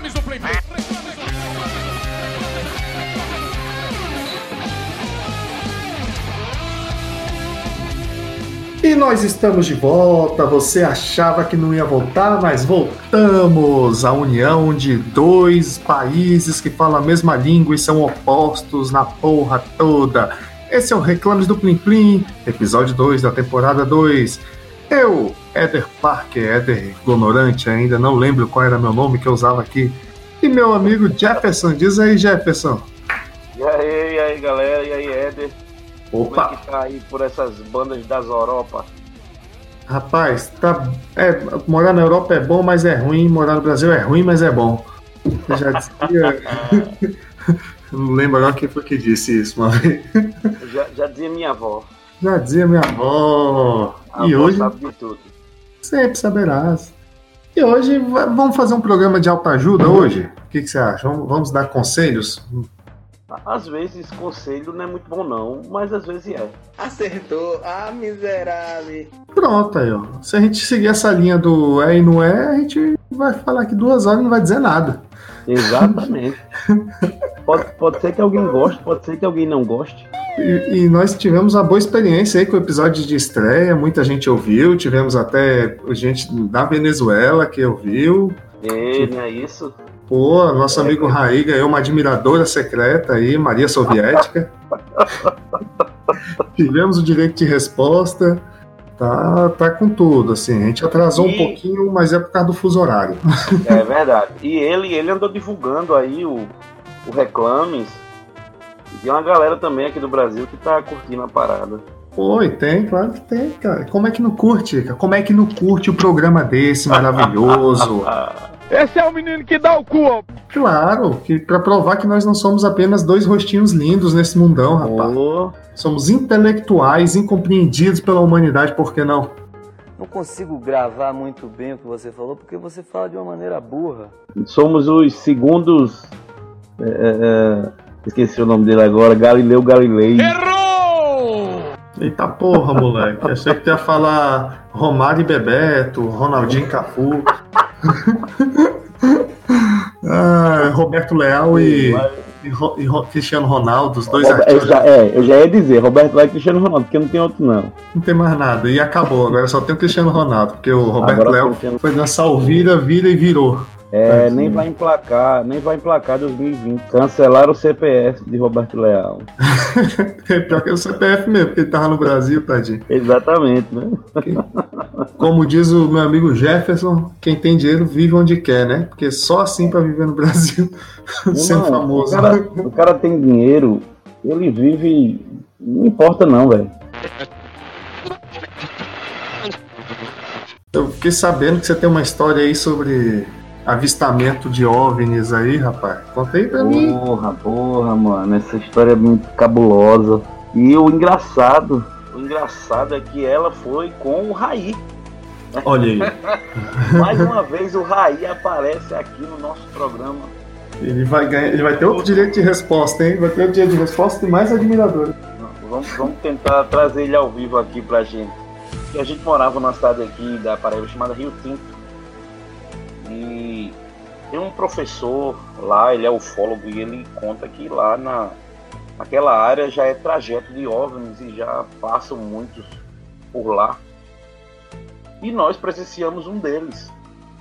Reclames do E nós estamos de volta. Você achava que não ia voltar, mas voltamos. A união de dois países que falam a mesma língua e são opostos na porra toda. Esse é o Reclames do Plim Plim, episódio 2 da temporada 2. Eu, Éder Parker, Éder Ignorante, ainda não lembro qual era meu nome que eu usava aqui. E meu amigo Jefferson, diz aí, Jefferson. E aí, e aí, galera, e aí, Éder? Como é Opa, que tá aí por essas bandas das Europa? rapaz, tá, é, morar na Europa é bom, mas é ruim. Morar no Brasil é ruim, mas é bom. Eu já dizia. não lembro agora quem foi que disse isso, mas Eu Já, já dizia minha avó. já dizia minha avó. A E avó hoje sabe de tudo. Sempre saberás. E hoje va- vamos fazer um programa de autoajuda hoje? O que, que você acha? Vamos, vamos dar conselhos? Às vezes conselho não é muito bom não, mas às vezes é. Acertou. Ah, miserável. Pronto aí, ó. Se a gente seguir essa linha do é e não é, a gente vai falar aqui duas horas e não vai dizer nada. Exatamente. pode, pode ser que alguém goste, pode ser que alguém não goste. E, e nós tivemos uma boa experiência aí com o episódio de estreia, muita gente ouviu, tivemos até gente da Venezuela que ouviu. E não é isso? Pô, nosso amigo Raí ganhou uma admiradora secreta aí, Maria Soviética. tivemos o direito de resposta. Tá, tá com tudo, assim. A gente atrasou um E- pouquinho, mas é por causa do fuso horário. É verdade. E ele, ele andou divulgando aí o, o Reclames. E tem uma galera também aqui do Brasil que tá curtindo a parada. E tem, claro que tem, cara. Como é que não curte, cara? Como é que não curte o programa desse maravilhoso? Esse é o menino que dá o cu, ó. Claro, que para provar que nós não somos apenas dois rostinhos lindos nesse mundão, rapaz. Ô, Somos intelectuais, incompreendidos pela humanidade, por que não? Não consigo gravar muito bem o que você falou, porque você fala de uma maneira burra. somos os segundos. É, é, esqueci o nome dele agora, Galileu Galilei. Errou! Eita porra, moleque. Achei que tu ia falar Romário e Bebeto, Ronaldinho e Cafu. ah, Roberto Leal e, e Ro- e Ro- Cristiano Ronaldo, os dois eu artistas. já, é, eu já ia dizer, Roberto Leal e Cristiano Ronaldo, porque não tem outro não. Não tem mais nada. E acabou. Agora só tem o Cristiano Ronaldo, porque o Roberto Agora Leal foi dançar o vira, vira e virou. É, nem vai emplacar, nem vai emplacar 2020. Cancelaram o CPF de Roberto Leal. É pior que o CPF mesmo, porque ele tava no Brasil, tadinho. Exatamente, né? Como diz o meu amigo Jefferson, quem tem dinheiro vive onde quer, né? Porque só assim pra viver no Brasil, sendo Irmão, famoso. O cara, o cara tem dinheiro, ele vive. Não importa não, velho. Eu fiquei sabendo que você tem uma história aí sobre avistamento de OVNIs aí, rapaz. Conta aí pra mim. Porra, porra, mano. Essa história é muito cabulosa. E o engraçado, o engraçado é que ela foi com o Raí. Olha aí. Mais uma vez o Raí aparece aqui no nosso programa. Ele vai, ganhar, ele vai ter outro direito de resposta, hein? Vai ter outro direito de resposta e mais admirador. Vamos, vamos tentar trazer ele ao vivo aqui pra gente. E a gente morava numa cidade aqui da Paraíba chamada Rio Tinto. E tem um professor lá, ele é ufólogo e ele conta que lá na, naquela área já é trajeto de OVNIs e já passam muitos por lá. E nós presenciamos um deles.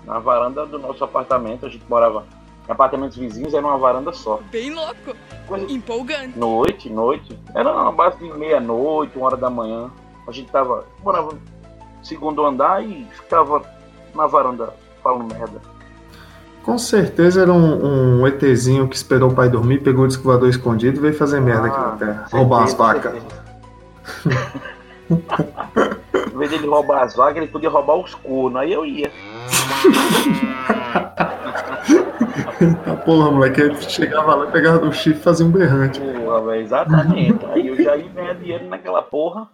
Na varanda do nosso apartamento, a gente morava em apartamentos vizinhos, era uma varanda só. Bem louco, Coisa, empolgante. Noite, noite. Era uma base de meia-noite, uma hora da manhã. A gente tava. Morava no segundo andar e ficava na varanda falando merda. Com certeza era um, um ETzinho que esperou o pai dormir, pegou o disco escondido e veio fazer merda aqui na terra. Roubar as vacas. em vez dele roubar as vacas, ele podia roubar os cornos. Aí eu ia. Tá porra, moleque. Ele chegava lá, pegava do chifre e fazia um berrante. Porra, exatamente. Aí eu já ia ganhar dinheiro naquela porra.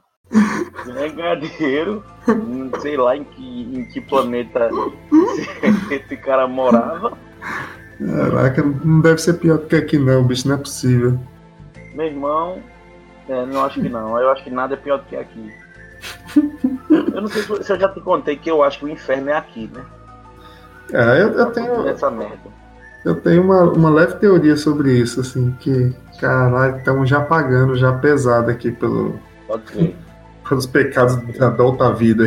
Dinheiro. Não sei lá em que, em que planeta esse, esse cara morava. Caraca, não deve ser pior do que aqui não, bicho, não é possível. Meu irmão, é, não acho que não. Eu acho que nada é pior do que aqui. Eu não sei se se eu já te contei que eu acho que o inferno é aqui, né? É, eu, eu tenho. Essa merda. Eu tenho uma, uma leve teoria sobre isso, assim, que, caralho, estamos já pagando já pesado aqui pelo, Pode ser. Pelos pecados da, outra vida.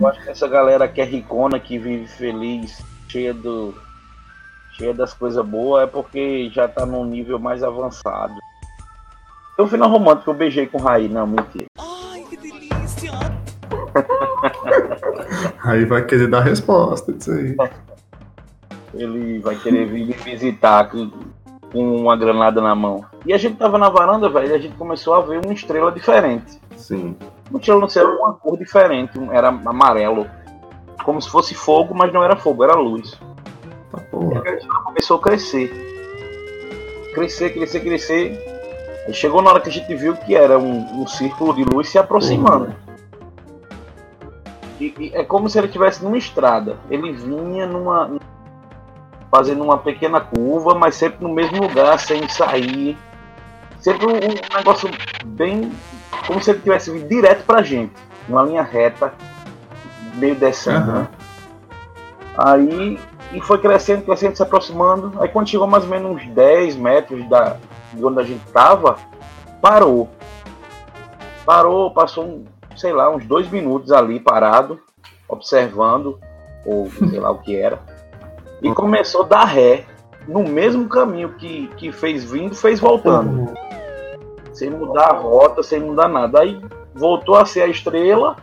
Eu acho que essa galera que é ricona, que vive feliz, cheia do. cheia das coisas boas, é porque já tá num nível mais avançado. Tem um final romântico que eu beijei com o Raí, não, mentira. Aí vai querer dar resposta disso aí. Ele vai querer vir me visitar com, com uma granada na mão. E a gente tava na varanda, velho, e a gente começou a ver uma estrela diferente. Sim. No céu era uma cor diferente, era amarelo. Como se fosse fogo, mas não era fogo, era luz. Tá porra. começou a crescer. Crescer, crescer, crescer. Aí chegou na hora que a gente viu que era um, um círculo de luz se aproximando. E, e é como se ele estivesse numa estrada. Ele vinha numa. fazendo uma pequena curva, mas sempre no mesmo lugar, sem sair. Sempre um, um negócio bem. Como se ele tivesse vindo direto pra gente. Numa linha reta, meio descendo. Aham. né? Aí. E foi crescendo, crescendo, se aproximando. Aí quando chegou mais ou menos uns 10 metros da, de onde a gente tava, parou. Parou, passou, um, sei lá, uns dois minutos ali parado, observando, ou sei lá o que era. E começou a dar ré no mesmo caminho que, que fez vindo, fez voltando. Sem mudar a rota, sem mudar nada. Aí voltou a ser a estrela,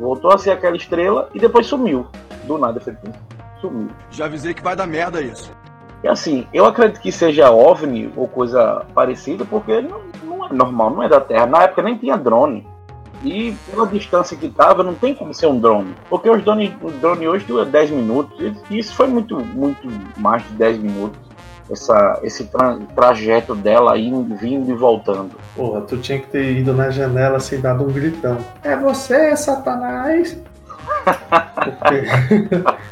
voltou a ser aquela estrela e depois sumiu. Do nada, sumiu. Já avisei que vai dar merda isso. E assim, eu acredito que seja OVNI ou coisa parecida, porque não, não é normal, não é da Terra. Na época nem tinha drone. E pela distância que tava, não tem como ser um drone. Porque os drones, o drone hoje dura 10 minutos. E isso foi muito, muito mais de 10 minutos. Essa, esse tra- trajeto dela indo, vindo e voltando. Porra, tu tinha que ter ido na janela assim, dado um gritão. É você, Satanás! Porque-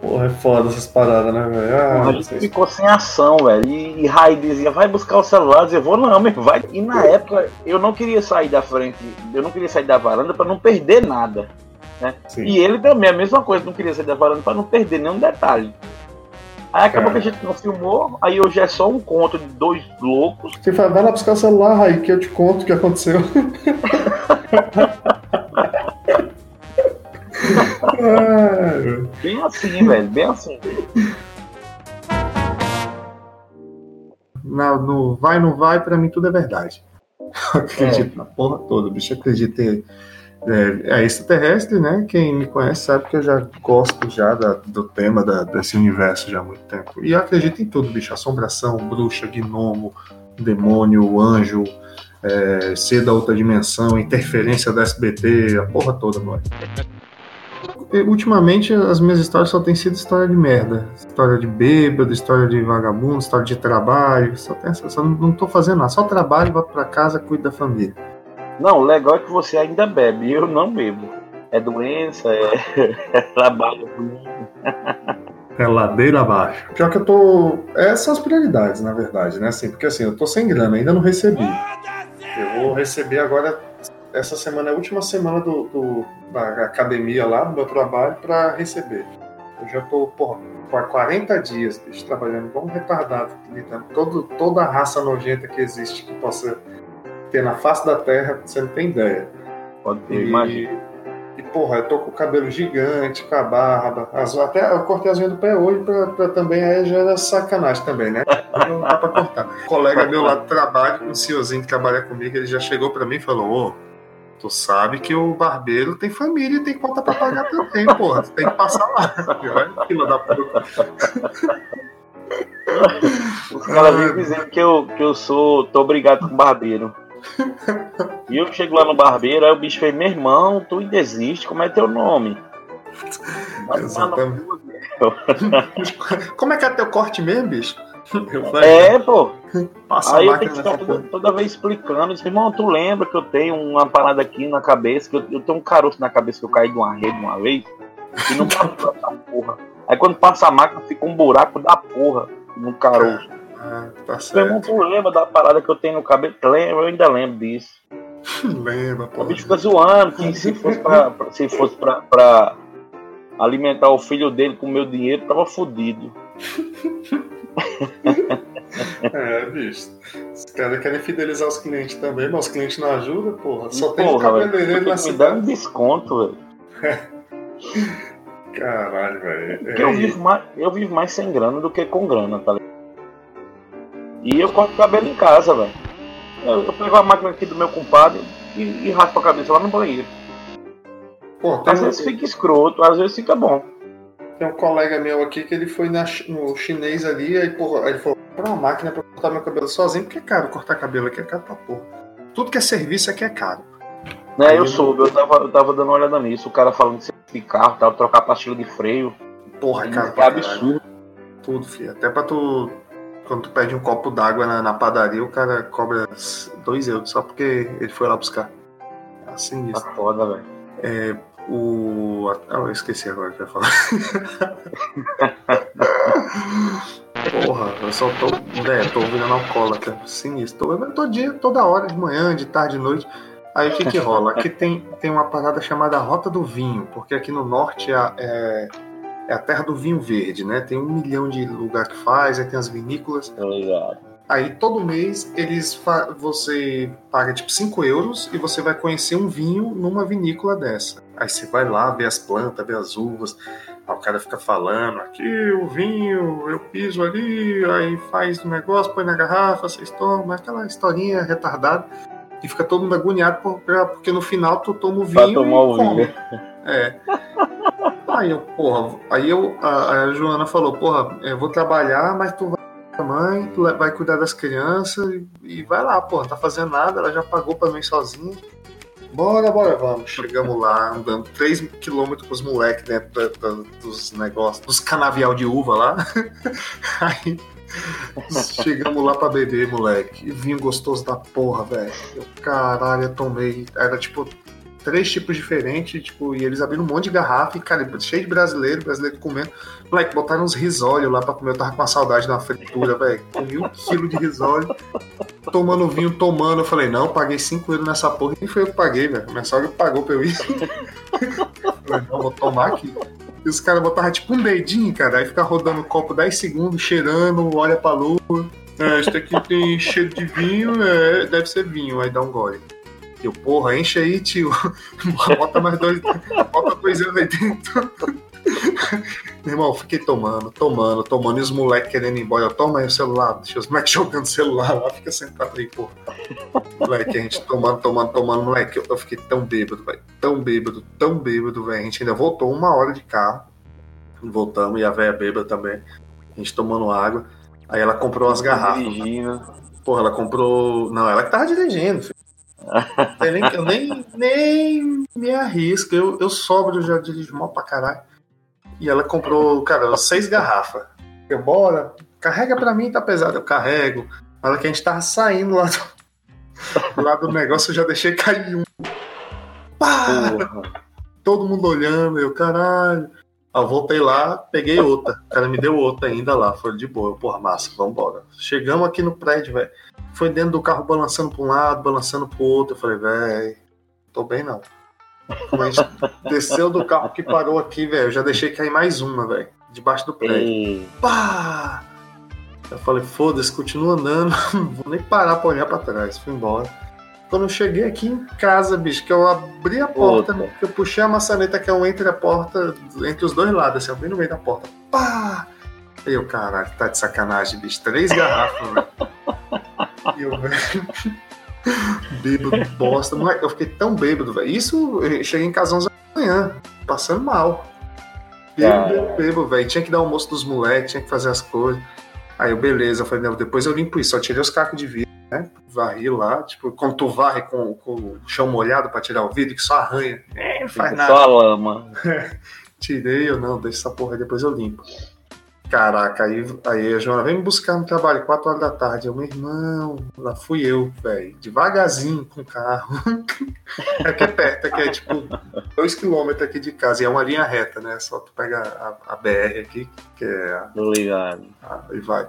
Porra, é foda essas paradas, né, velho? Ah, a gente vocês- ficou sem ação, velho. E, e Rai dizia, vai buscar o celular. Eu dizia, vou não, meu, vai. E na época, eu não queria sair da frente, eu não queria sair da varanda pra não perder nada. Né? E ele também, a mesma coisa, não queria sair da varanda pra não perder nenhum detalhe. Aí acabou Cara. que a gente não filmou, aí hoje é só um conto de dois loucos. Você fala, vai lá buscar o celular, Raí, que eu te conto o que aconteceu. Ai, Bem assim, velho, bem assim. na- no vai, não vai, pra mim tudo é verdade. Eu acredito na porra toda, bicho. Acredito em é, é extraterrestre, né? Quem me conhece sabe que eu já gosto já da- do tema da- desse universo já há muito tempo. E acredito em tudo, bicho. Assombração, bruxa, gnomo, demônio, anjo, é, ser da outra dimensão, interferência da SBT, a porra toda, mano. Ultimamente as minhas histórias só têm sido história de merda. História de bêbado, história de vagabundo, história de trabalho. Só, tem só não, não tô fazendo nada. Só trabalho, vou pra casa, cuido da família. Não, o legal é que você ainda bebe, eu não bebo. É doença, é, é trabalho. É ladeira abaixo. Pior que eu tô. Essas são as prioridades, na verdade, né? Assim, porque assim, eu tô sem grana, ainda não recebi. Eu vou receber agora. Essa semana é a última semana do, do- da academia lá, do meu trabalho, pra receber. Eu já tô, porra, por 40 dias, bicho, trabalhando um retardado, lidando todo, toda a raça nojenta que existe que possa ter na face da terra, você não tem ideia. Pode ter, E, imagina. e, porra, eu tô com o cabelo gigante, com a barba. As, até eu cortei as unhas do pé hoje pra, pra também, aí já era sacanagem também, né? Não dá pra cortar. Um colega meu lá do trabalho, um senhorzinho que trabalha comigo, ele já chegou pra mim e falou: Ô, tu sabe que o barbeiro tem família e tem conta pra pagar também, porra. Tu tem que passar lá. Olha, fila da puta. Os caras vivem dizendo que eu, que eu sou. tô obrigado com barbeiro. E eu chego lá no barbeiro, aí o bicho fez, meu irmão, tu ainda existe, como é teu nome? Exatamente. Como é que é teu corte mesmo, bicho? Eu falei, É, pô. passa Aí eu tenho que ficar toda, toda vez explicando. Disse, irmão, tu lembra que eu tenho uma parada aqui na cabeça, que eu, eu tenho um caroço na cabeça que eu caí de uma rede uma vez, e não passa essa porra. Aí quando passa a máquina, fica um buraco da porra no caroço. Ah, tá Meu irmão, certo. tu lembra da parada que eu tenho no cabelo? Lembro, eu ainda lembro disso. Lembra, O porra. bicho fica zoando que se fosse pra, pra- se fosse pra, pra alimentar o filho dele com o meu dinheiro, tava fudido. É, bicho. Os caras querem fidelizar os clientes também, mas os clientes não ajudam, porra. Só tem um Porra, cabeleireiro na Tem que me dar um cidade. desconto, velho. Caralho, velho. Porque eu É, vivo, mais, eu vivo mais sem grana do que com grana, tá ligado? E eu corto cabelo em casa, velho. Eu, eu pego a máquina aqui do meu compadre e, e raspo a cabeça lá no banheiro. Pô, Às um, vezes fica escroto, às vezes fica bom. tem um colega meu aqui que ele foi na no chinês ali, aí, porra, aí ele falou: compra uma máquina pra cortar meu cabelo sozinho, porque é caro cortar cabelo aqui, é caro pra porra. Tudo que é serviço aqui é caro. Né, Aí eu soube, eu tava, eu tava dando uma olhada nisso, o cara falando de carro, tava trocar pastilha de freio. Porra, caro É absurdo. Tudo, filho. Até pra tu. Quando tu pede um copo d'água na, na padaria, o cara cobra 2 euros só porque ele foi lá buscar. Assim Tá isso. foda, velho. O. Ah, eu esqueci agora o que eu ia falar. Porra, eu só tô. É, tô virando alcoólatra. Sinistro. Tô bebendo todo dia, toda hora, de manhã, de tarde, de noite. Aí o que que rola? Aqui tem, tem uma parada chamada Rota do Vinho, porque aqui no norte é, é, é a terra do vinho verde, né? Tem um milhão de lugar que faz, aí tem as vinícolas. Ligado. Aí todo mês eles você paga tipo 5 euros e você vai conhecer um vinho numa vinícola dessa. Aí você vai lá, vê as plantas, vê as uvas. Aí o cara fica falando, aqui o vinho, eu piso ali, aí faz o negócio, põe na garrafa, vocês tomam, aquela historinha retardada. E fica todo mundo agoniado por- pra- porque no final tu toma o Pra vinho tomar e o come. vinho. É. Aí eu, porra, aí eu, a, a Joana falou, porra, eu vou trabalhar, mas tu vai a mãe, tu vai cuidar das crianças e, e vai lá, porra, não tá fazendo nada, ela já pagou pra mim sozinha. Bora, bora, vamos. Chegamos lá, andando 3km com os moleques dentro da- dos negócios, dos canavial de uva lá. Aí chegamos lá pra beber, moleque. E vinho gostoso da porra, velho. Eu, caralho, eu tomei. Era tipo três tipos diferentes, tipo, e eles abriram um monte de garrafa e, cara, cheio de brasileiro, brasileiro comendo. Moleque, botaram uns risólios lá pra comer. Eu tava com uma saudade da fritura, velho. Comi um quilo de risólio, tomando vinho, tomando. Eu falei, não, eu paguei 5 euros nessa porra. Nem foi eu que paguei, velho. Minha sogra pagou pra eu ir. Eu falei, não, vou tomar aqui. E os caras botavam tipo um dedinho, cara, aí fica rodando o copo 10 segundos, cheirando, olha pra lua. É, isso aqui tem cheiro de vinho, é, deve ser vinho, aí dá um gole. Eu, porra, enche aí, tio. Bota mais dois, bota dois anos aí dentro. Meu irmão, fiquei tomando, tomando, tomando, e os moleques querendo ir embora. Eu, Toma aí o celular, deixa os moleques jogando celular lá, fica sentado aí, porra. Moleque, a gente tomando, tomando, tomando, moleque, eu, eu fiquei tão bêbado, velho. Tão bêbado, tão bêbado, velho. A gente ainda voltou uma hora de carro. Voltamos, e a velha bêbada também. A gente tomando água. Aí ela comprou umas garrafas. Dirigindo. Porra, ela comprou. Não, ela que tava dirigindo, filho. Eu nem, eu nem, nem me arrisco. Eu, eu sobro, já dirijo mal pra caralho. E ela comprou, cara, seis garrafas. Eu, bora, carrega pra mim, tá pesado. Eu carrego. Na hora que a gente tava saindo lá do, lá do negócio, eu já deixei cair um. Pá! Porra. Todo mundo olhando, eu, caralho. Eu voltei lá, peguei outra. O cara me deu outra ainda lá, foi de boa. Eu, porra, massa, vambora. Chegamos aqui no prédio, velho. Foi dentro do carro balançando pra um lado, balançando pro outro. Eu falei, velho, tô bem não. A gente desceu do carro que parou aqui, velho, eu já deixei cair mais uma, velho. Debaixo do prédio. Ei, Pá! Eu falei, foda-se, continua andando, não vou nem parar pra olhar pra trás. Fui embora. Quando eu cheguei aqui em casa, bicho, que eu abri a porta, Puta. que eu puxei a maçaneta que é um entre a porta, entre os dois lados, assim, eu bem no meio da porta. Pá! E eu, caralho, tá de sacanagem, bicho. Três garrafas, velho. E eu, velho. Bêbado, bosta. Moleque, eu fiquei tão bêbado, velho. Isso, eu cheguei em casa às 11 da manhã, passando mal. Bêbado, bêbado, velho. Tinha que dar almoço dos moleques, tinha que fazer as coisas. Aí eu, beleza, eu falei, não, depois eu limpo isso. Só tirei os cacos de vidro, né? Varri lá, tipo, quando tu varre com, com o chão molhado pra tirar o vidro, que só arranha. É, não faz nada. só lama. Tirei, eu não, deixa essa porra aí, depois eu limpo. Caraca, aí, aí a Joana vem me buscar no trabalho, 4 horas da tarde. Eu, meu irmão, lá fui eu, velho, devagarzinho com o carro. é que é perto, é que é tipo 2 km aqui de casa, e é uma linha reta, né? Só tu pega a, a BR aqui, que é a, Tô ligado. a- e vai.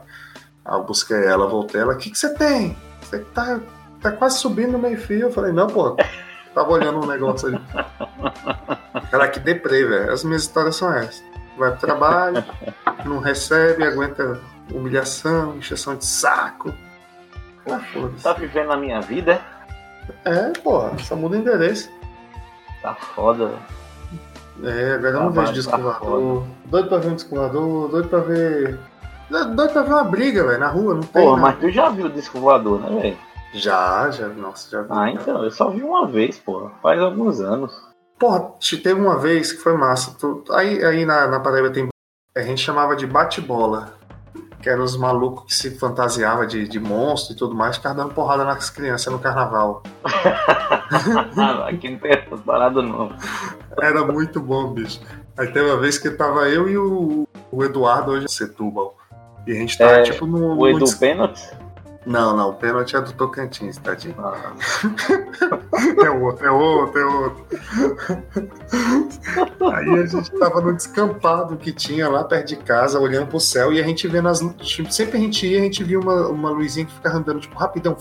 Aí eu busquei ela, voltei ela, o que, que você tem? Você tá, tá quase subindo no meio fio. Eu falei, não, pô, tava olhando um negócio ali. Cara, que deprê, velho. As minhas histórias são essas. Vai pro trabalho, não recebe, aguenta humilhação, encheção de saco. Ah. Tá vivendo a minha vida? É, porra, só muda o endereço. Tá foda, velho. É, agora eu não Tá vejo disco tá voador. Doido pra ver um disco voador, doido pra ver. Doido pra ver uma briga, velho, na rua, não tem. Porra, não. mas tu já viu o disco voador, né, velho? Já, já, nossa, já vi. Ah, então, eu só vi uma vez, porra. Faz alguns anos. Porra, te- teve uma vez que foi massa. Tu- aí aí na, na Paraíba tem. A gente chamava de bate-bola. Que eram os malucos que se fantasiavam de, de monstro e tudo mais, ficavam dando porrada nas crianças no carnaval. Aqui não tem essa parada, não. Era muito bom, bicho. Aí teve uma vez que tava eu e o, o Eduardo hoje em Setúbal. E a gente tava É, tipo no. O no Edu Pênalti? Não, não, o pênalti é do Tocantins, tadinho. Ah, É outro, é outro, é outro. Aí a gente tava no descampado que tinha lá perto de casa, olhando pro céu, e a gente vendo as. tipo, Sempre a gente ia, a gente via uma, uma luzinha que ficava andando, tipo, rapidão,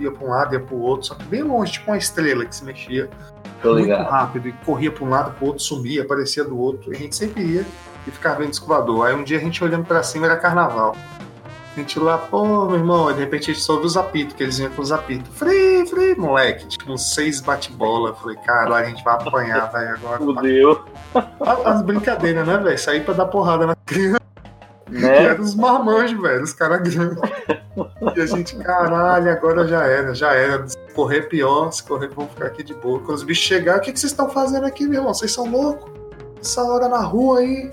ia pra um lado, ia pro outro, só que bem longe, tipo uma estrela que se mexia tô muito ligado. rápido, e corria pra um lado, pro outro, sumia, aparecia do outro. E a gente sempre ia e ficava vendo escovador. Aí um dia a gente olhando pra cima era carnaval. A gente lá, pô, meu irmão, de repente a gente ouviu os apitos, que eles vinham com os apitos. Free, free, moleque, tipo uns seis bate-bola. Falei, caralho, a gente vai apanhar, velho, agora. Fudeu. As brincadeiras, né, velho? Sair pra dar porrada na criança. Né? eram os marmanjos, velho, os caras grandes. E a gente, caralho, agora já era, já era. Se correr pior, se correr, vamos ficar aqui de boa. Quando os bichos chegarem, o que, que vocês estão fazendo aqui, meu irmão? Vocês são loucos? Essa hora na rua aí.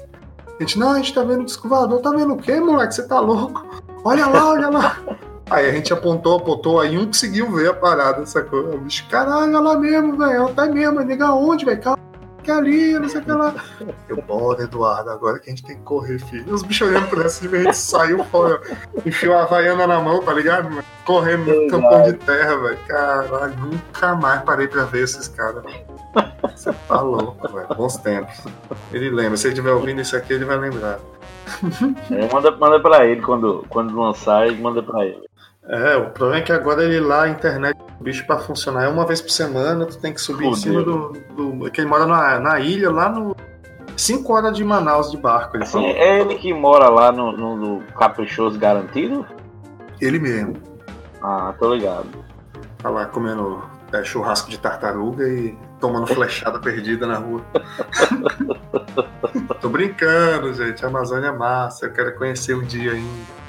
A gente, não, a gente tá vendo o disco voador. Tá vendo o quê, moleque? Você tá louco? Olha lá, olha lá. Aí a gente apontou, apontou, aí um conseguiu ver a parada, sacou? O bicho, caralho, olha lá mesmo, velho. Tá mesmo, nega onde, velho? Calma, que ali, não sei o que lá. Eu, bora, Eduardo, agora que a gente tem que correr, filho. Os bichos olhando pra cima, a gente saiu fora, enfiou a havaiana na mão, tá ligado? Correndo no campão de terra, velho. Caralho, nunca mais parei pra ver esses caras. Você tá louco, velho. Bons tempos. Ele lembra, se ele estiver ouvindo isso aqui, ele vai lembrar. É, manda, manda pra ele quando, quando lançar, manda pra ele. É, o problema é que agora ele lá, a internet, o bicho pra funcionar é uma vez por semana, tu tem que subir em Fudeu. cima do, do. que ele mora na, na ilha, lá no. 5 horas de Manaus de barco, ele falou. É ele que mora lá no, no, no Caprichoso Garantido? Ele mesmo. Ah, tô ligado. Tá lá comendo é, churrasco de tartaruga e tomando flechada perdida na rua. Tô brincando, gente. A Amazônia é massa. Eu quero conhecer um dia ainda.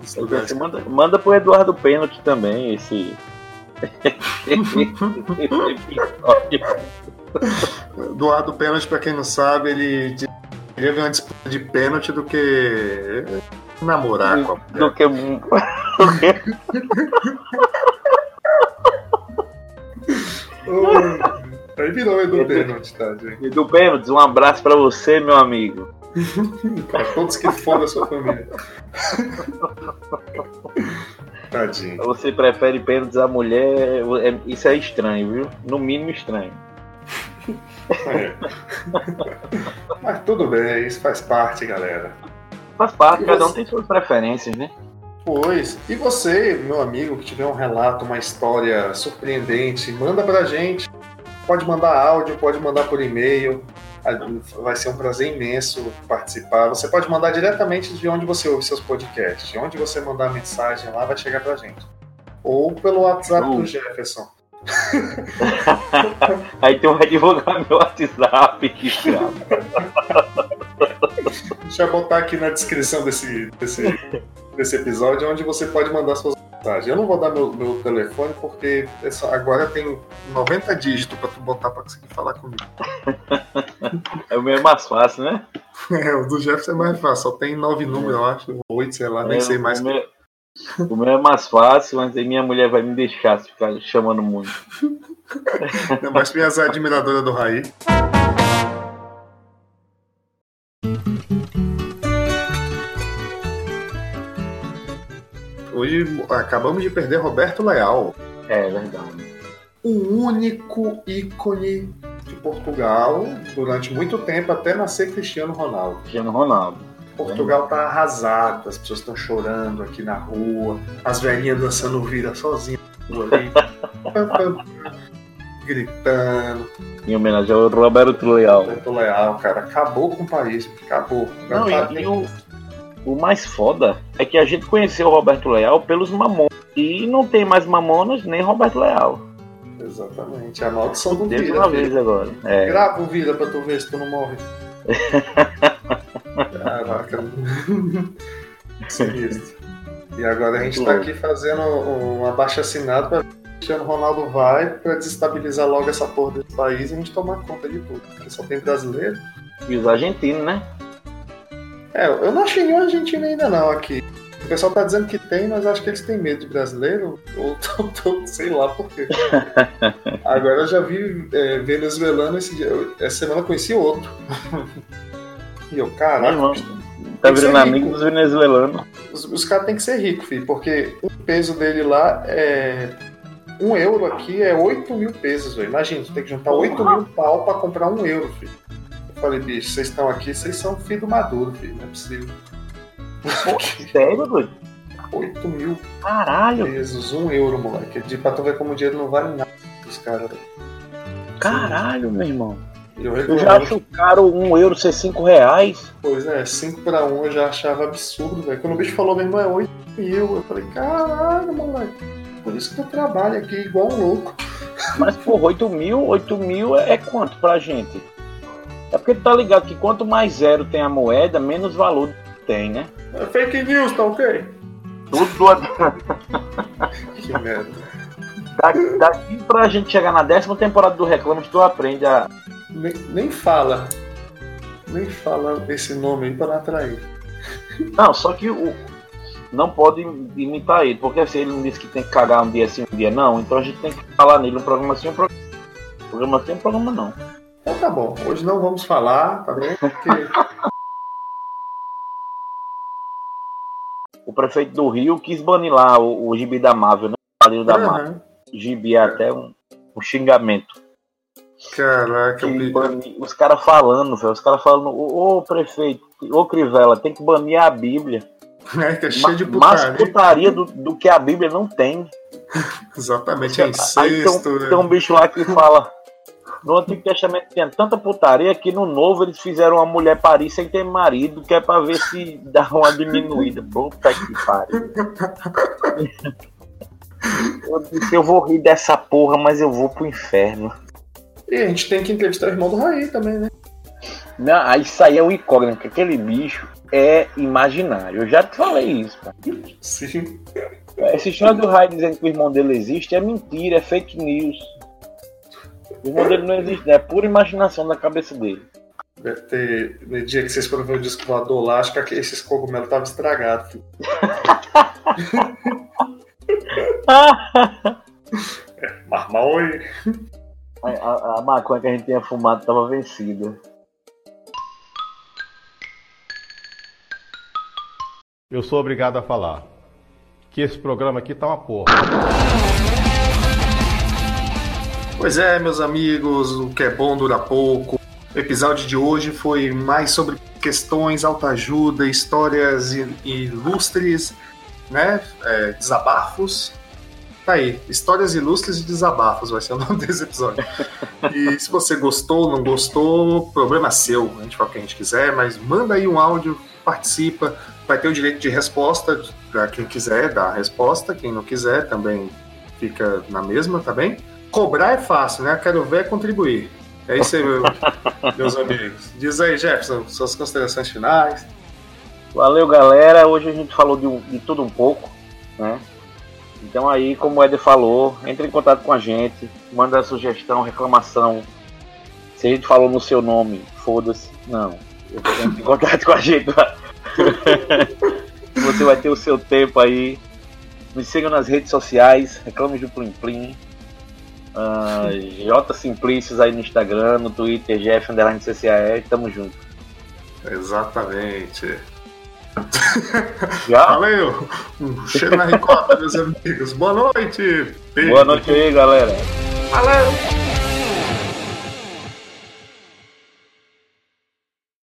Você manda, manda pro Eduardo Pênalti também esse. Doado pênalti, pra quem não sabe, ele teve uma disputa de pênalti do que namorar com a do que Aí virou Edu pênalti, tá, gente? do pênalti. Um abraço pra você, meu amigo. Pra todos que foram da sua família. Tadinho. Você prefere pênaltis à mulher? é- Isso é estranho, viu? No mínimo estranho. É. Mas tudo bem, isso faz parte, galera. Faz parte, E cada um você? tem suas preferências, né? Pois. E você, meu amigo, que tiver um relato, uma história surpreendente, manda pra gente. Pode mandar áudio, pode mandar por e-mail. Vai ser um prazer imenso participar. Você pode mandar diretamente de onde você ouve seus podcasts. De onde você mandar a mensagem lá, vai chegar pra gente. Ou pelo WhatsApp do Jefferson. Aí tu vai divulgar meu WhatsApp, que escravo. Deixa eu botar aqui na descrição desse, desse, desse episódio onde você pode mandar suas Eu não vou dar meu, meu telefone porque é só- agora tem 90 dígitos pra tu botar pra conseguir falar comigo. É o meu mais fácil, né? É, o do Jefferson é mais fácil, só tem nove números, eu acho, oito, sei lá, nem É, sei mais. O meu, o meu é mais fácil, mas aí minha mulher vai me deixar se ficar chamando muito. Ainda mais minhas admiradoras do Raí. Hoje acabamos de perder Roberto Leal. É verdade. o único ícone de Portugal durante muito tempo, até nascer Cristiano Ronaldo. Cristiano Ronaldo. Portugal tá arrasado, as pessoas estão chorando aqui na rua, as velhinhas dançando vira rua ali, pam, pam, pam, gritando. Em homenagem ao Roberto Leal. Roberto Leal, cara, acabou com o país, acabou. Não, Agora e, tá- e o, o mais foda é que a gente conheceu o Roberto Leal pelos Mamonas. E não tem mais Mamonas nem Roberto Leal. Exatamente. A maldição do Desde Vira. uma vez agora. É. Grava o Vira pra tu ver se tu não morre. Caraca. Sinistro. E agora a gente tá aqui fazendo um abaixo assinado pra Cristiano Ronaldo vai pra desestabilizar logo essa porra desse país e a gente tomar conta de tudo. Porque só tem brasileiro. E os argentinos, né? É, eu não achei nenhum argentino ainda não aqui. O pessoal tá dizendo que tem, mas acho que eles têm medo de brasileiro. Ou tô, tô- sei lá por quê. Agora eu já vi é, venezuelano esse dia. eu- Essa semana eu conheci outro. E eu, caraca, bicho, tá virando amigo dos venezuelanos. os, os caras têm que ser ricos, filho, porque o peso dele lá é. Um euro aqui é 8 mil pesos, velho. Imagina, tu tem que juntar 8 mil pau pra comprar um euro, filho. Eu falei, bicho, vocês estão aqui, vocês são filho do Maduro, filho. Não é possível. Sério, doido? 8 mil Caralho, pesos, um euro, moleque. De pra tu ver como o dinheiro não vale nada os caras, velho. caralho, meu irmão. Eu, Eu já acho caro um euro ser cinco reais. Pois é, 5 pra 1 eu já achava absurdo, velho. Quando o bicho falou, meu irmão, é 8 mil. Eu falei, caralho, moleque. Por isso que eu trabalho aqui igual um louco. Mas, porra, 8 mil, 8 mil é quanto pra gente? É porque tu tá ligado que quanto mais zero tem a moeda, menos valor tem, né? É fake news, tá ok? Tudo Que merda. daqui, daqui pra gente chegar na décima temporada do Reclamos, tu aprende a. Nem, nem fala. Nem fala esse nome aí pra não atrair. Não, só que o. Não pode imitar ele, porque assim, ele não disse que tem que cagar um dia sim, um dia não, então a gente tem que falar nele um programa sim, um programa. Programa sim, um programa não. Então tá bom. Hoje não vamos falar, tá bem? Porque. O prefeito do Rio quis banir lá o, o gibi da Marvel, né? O da Marvel. Gibi é até um, um xingamento. Caraca, bani- os caras falando, velho. Os caras falando, ô ô, prefeito, ô Crivella, tem que banir a Bíblia. É, que é cheio de Ma- Mais putaria. putaria do, do que a Bíblia não tem. Exatamente, é Aí tem, incesto. né? tem um bicho lá que fala. No Antigo Testamento tinha tanta putaria que no Novo eles fizeram uma mulher parir sem ter marido, que é pra ver se dá uma diminuída. Puta que pariu. Eu disse, eu vou rir dessa porra, mas eu vou pro inferno. E a gente tem que entrevistar o irmão do Raí também, né? Não, aí isso aí é um incógnito, que aquele bicho é imaginário. Eu já te falei isso, cara. Sim. Essa história do Rai dizendo que o irmão dele existe é mentira, é fake news. O irmão dele não existe, é pura imaginação da cabeça dele. Deve ter. No dia que vocês foram ver o disco voador lá, acho que esses cogumelos estavam estragados. filho. Marmoi. A, a, a maconha que a gente tinha fumado estava vencida. Eu sou obrigado a falar que esse programa aqui tá uma porra. Pois é, meus amigos, o que é bom dura pouco. O episódio de hoje foi mais sobre questões, autoajuda, histórias ilustres, né? É, desabafos. Tá aí, histórias ilustres e desabafos vai ser o nome desse episódio. E se você gostou, não gostou, problema seu. A gente fala o que a gente quiser, mas manda aí um áudio, participa. Vai ter o direito de resposta para quem quiser dar a resposta. Quem não quiser também fica na mesma, tá bem? Cobrar é fácil, né? Quero ver é contribuir. É isso aí, meu- meus amigos. Diz aí, Jefferson, suas considerações finais. Valeu, galera. Hoje a gente falou de, de tudo um pouco, né? Então aí, como o Eder falou, entre em contato com a gente, manda sugestão, reclamação. Se a gente falou no seu nome, foda-se. Não. Entre em contato com a gente. Você vai ter o seu tempo aí. Me sigam nas redes sociais, reclame do Plim Plim. Ah, J Simplícios aí no Instagram, no Twitter, Jeff Underline CCAE, tamo junto. Exatamente. Já? Valeu! Um cheiro na ricota, meus amigos. Boa noite! Boa noite aí, galera. Valeu!